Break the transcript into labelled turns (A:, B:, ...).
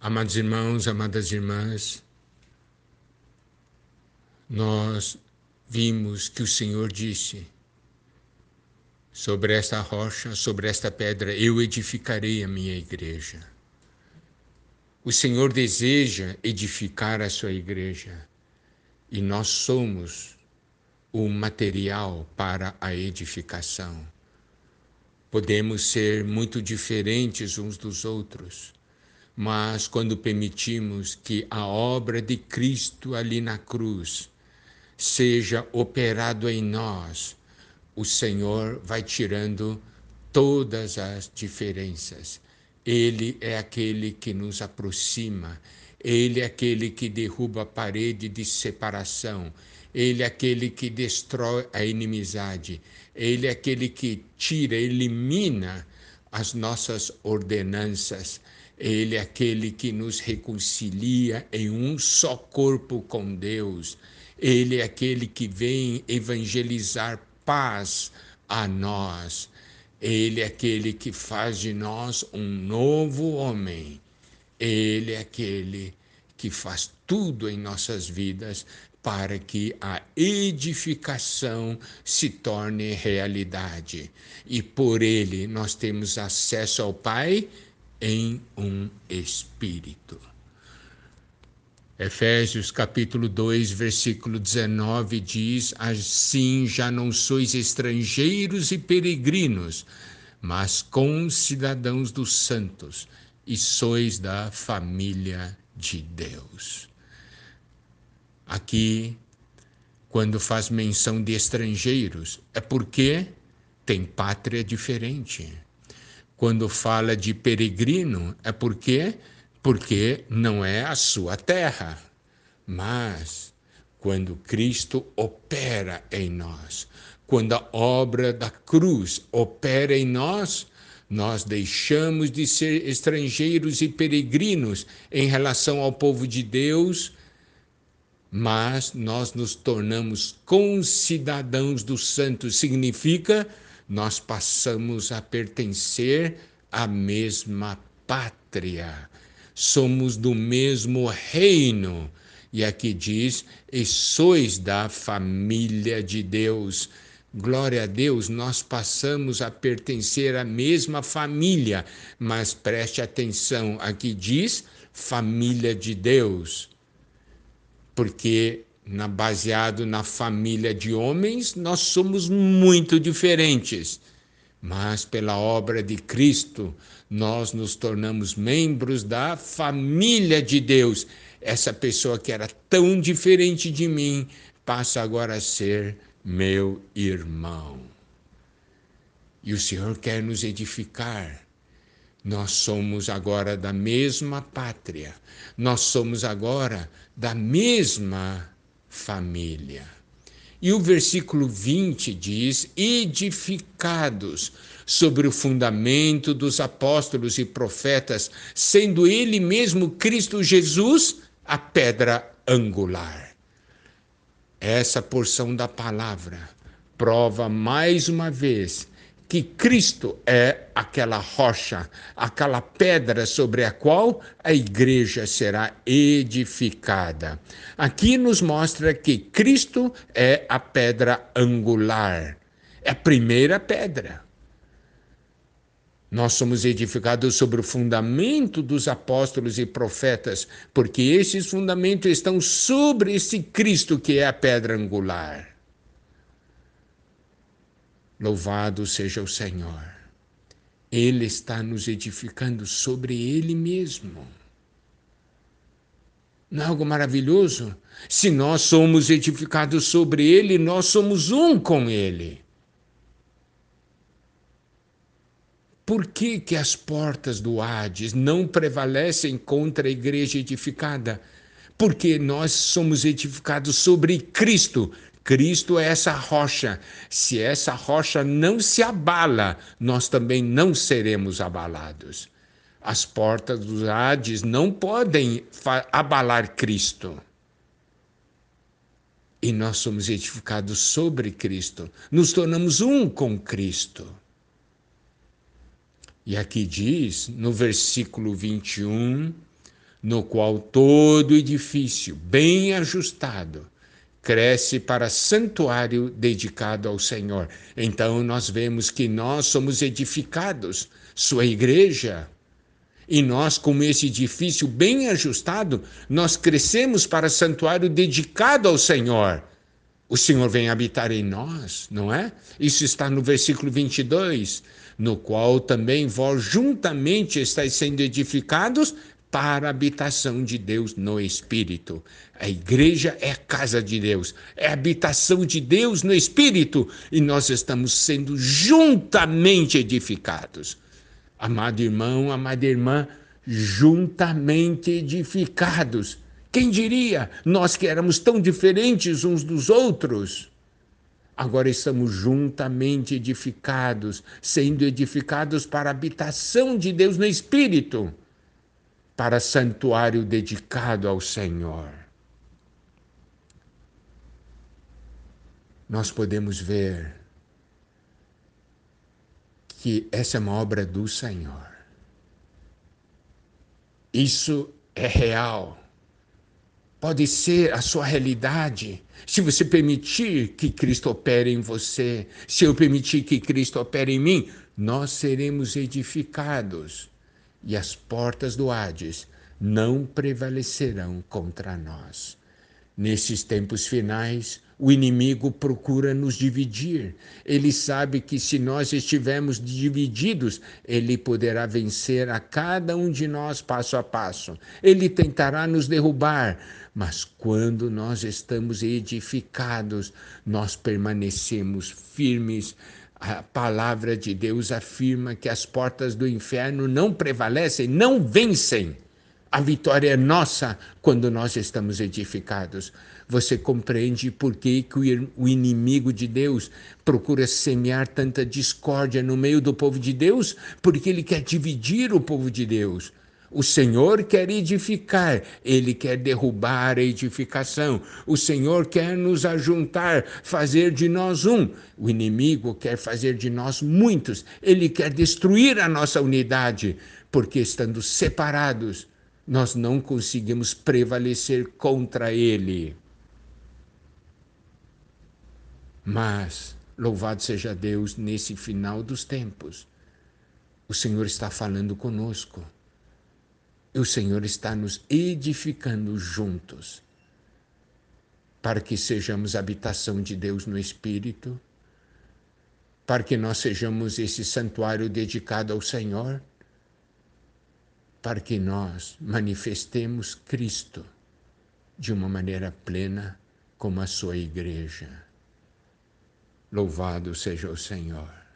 A: Amados irmãos, amadas irmãs, nós vimos que o Senhor disse: sobre esta rocha, sobre esta pedra, eu edificarei a minha igreja. O Senhor deseja edificar a sua igreja e nós somos o material para a edificação. Podemos ser muito diferentes uns dos outros, mas quando permitimos que a obra de Cristo ali na cruz seja operado em nós, o Senhor vai tirando todas as diferenças. Ele é aquele que nos aproxima, ele é aquele que derruba a parede de separação, ele é aquele que destrói a inimizade, ele é aquele que tira, elimina as nossas ordenanças. Ele é aquele que nos reconcilia em um só corpo com Deus. Ele é aquele que vem evangelizar paz a nós. Ele é aquele que faz de nós um novo homem. Ele é aquele que faz tudo em nossas vidas para que a edificação se torne realidade. E por ele nós temos acesso ao Pai em um espírito. Efésios capítulo 2, versículo 19 diz: Assim já não sois estrangeiros e peregrinos, mas concidadãos dos santos, e sois da família de Deus. Aqui, quando faz menção de estrangeiros, é porque tem pátria diferente. Quando fala de peregrino, é porque porque não é a sua terra. Mas quando Cristo opera em nós, quando a obra da cruz opera em nós, nós deixamos de ser estrangeiros e peregrinos em relação ao povo de Deus, mas nós nos tornamos concidadãos dos santos. Significa nós passamos a pertencer à mesma pátria. Somos do mesmo reino. E aqui diz: e sois da família de Deus. Glória a Deus, nós passamos a pertencer à mesma família, mas preste atenção, aqui diz família de Deus, porque na, baseado na família de homens, nós somos muito diferentes. Mas pela obra de Cristo, nós nos tornamos membros da família de Deus. Essa pessoa que era tão diferente de mim passa agora a ser meu irmão. E o Senhor quer nos edificar. Nós somos agora da mesma pátria, nós somos agora da mesma família. E o versículo 20 diz: edificados sobre o fundamento dos apóstolos e profetas, sendo ele mesmo Cristo Jesus a pedra angular. Essa porção da palavra prova mais uma vez que Cristo é aquela rocha, aquela pedra sobre a qual a igreja será edificada. Aqui nos mostra que Cristo é a pedra angular, é a primeira pedra. Nós somos edificados sobre o fundamento dos apóstolos e profetas, porque esses fundamentos estão sobre esse Cristo que é a pedra angular. Louvado seja o Senhor. Ele está nos edificando sobre Ele mesmo. Não é algo maravilhoso? Se nós somos edificados sobre Ele, nós somos um com Ele. Por que, que as portas do Hades não prevalecem contra a igreja edificada? Porque nós somos edificados sobre Cristo. Cristo é essa rocha. Se essa rocha não se abala, nós também não seremos abalados. As portas do Hades não podem abalar Cristo. E nós somos edificados sobre Cristo, nos tornamos um com Cristo. E aqui diz, no versículo 21, no qual todo edifício bem ajustado cresce para santuário dedicado ao Senhor. Então nós vemos que nós somos edificados, sua igreja. E nós, como esse edifício bem ajustado, nós crescemos para santuário dedicado ao Senhor. O Senhor vem habitar em nós, não é? Isso está no versículo 22, no qual também vós juntamente estáis sendo edificados para a habitação de Deus no Espírito. A igreja é a casa de Deus, é a habitação de Deus no Espírito, e nós estamos sendo juntamente edificados. Amado irmão, amada irmã, juntamente edificados. Quem diria, nós que éramos tão diferentes uns dos outros? Agora estamos juntamente edificados, sendo edificados para a habitação de Deus no Espírito para santuário dedicado ao Senhor. Nós podemos ver que essa é uma obra do Senhor. Isso é real. Pode ser a sua realidade. Se você permitir que Cristo opere em você, se eu permitir que Cristo opere em mim, nós seremos edificados e as portas do Hades não prevalecerão contra nós. Nesses tempos finais, o inimigo procura nos dividir. Ele sabe que se nós estivermos divididos, ele poderá vencer a cada um de nós passo a passo. Ele tentará nos derrubar, mas quando nós estamos edificados, nós permanecemos firmes a palavra de Deus afirma que as portas do inferno não prevalecem, não vencem. A vitória é nossa quando nós estamos edificados. Você compreende por que, que o inimigo de Deus procura semear tanta discórdia no meio do povo de Deus? Porque ele quer dividir o povo de Deus. O Senhor quer edificar, ele quer derrubar a edificação. O Senhor quer nos ajuntar, fazer de nós um. O inimigo quer fazer de nós muitos. Ele quer destruir a nossa unidade, porque estando separados, nós não conseguimos prevalecer contra ele. Mas, louvado seja Deus, nesse final dos tempos, o Senhor está falando conosco o Senhor está nos edificando juntos para que sejamos habitação de Deus no Espírito, para que nós sejamos esse santuário dedicado ao Senhor, para que nós manifestemos Cristo de uma maneira plena como a sua igreja. Louvado seja o Senhor.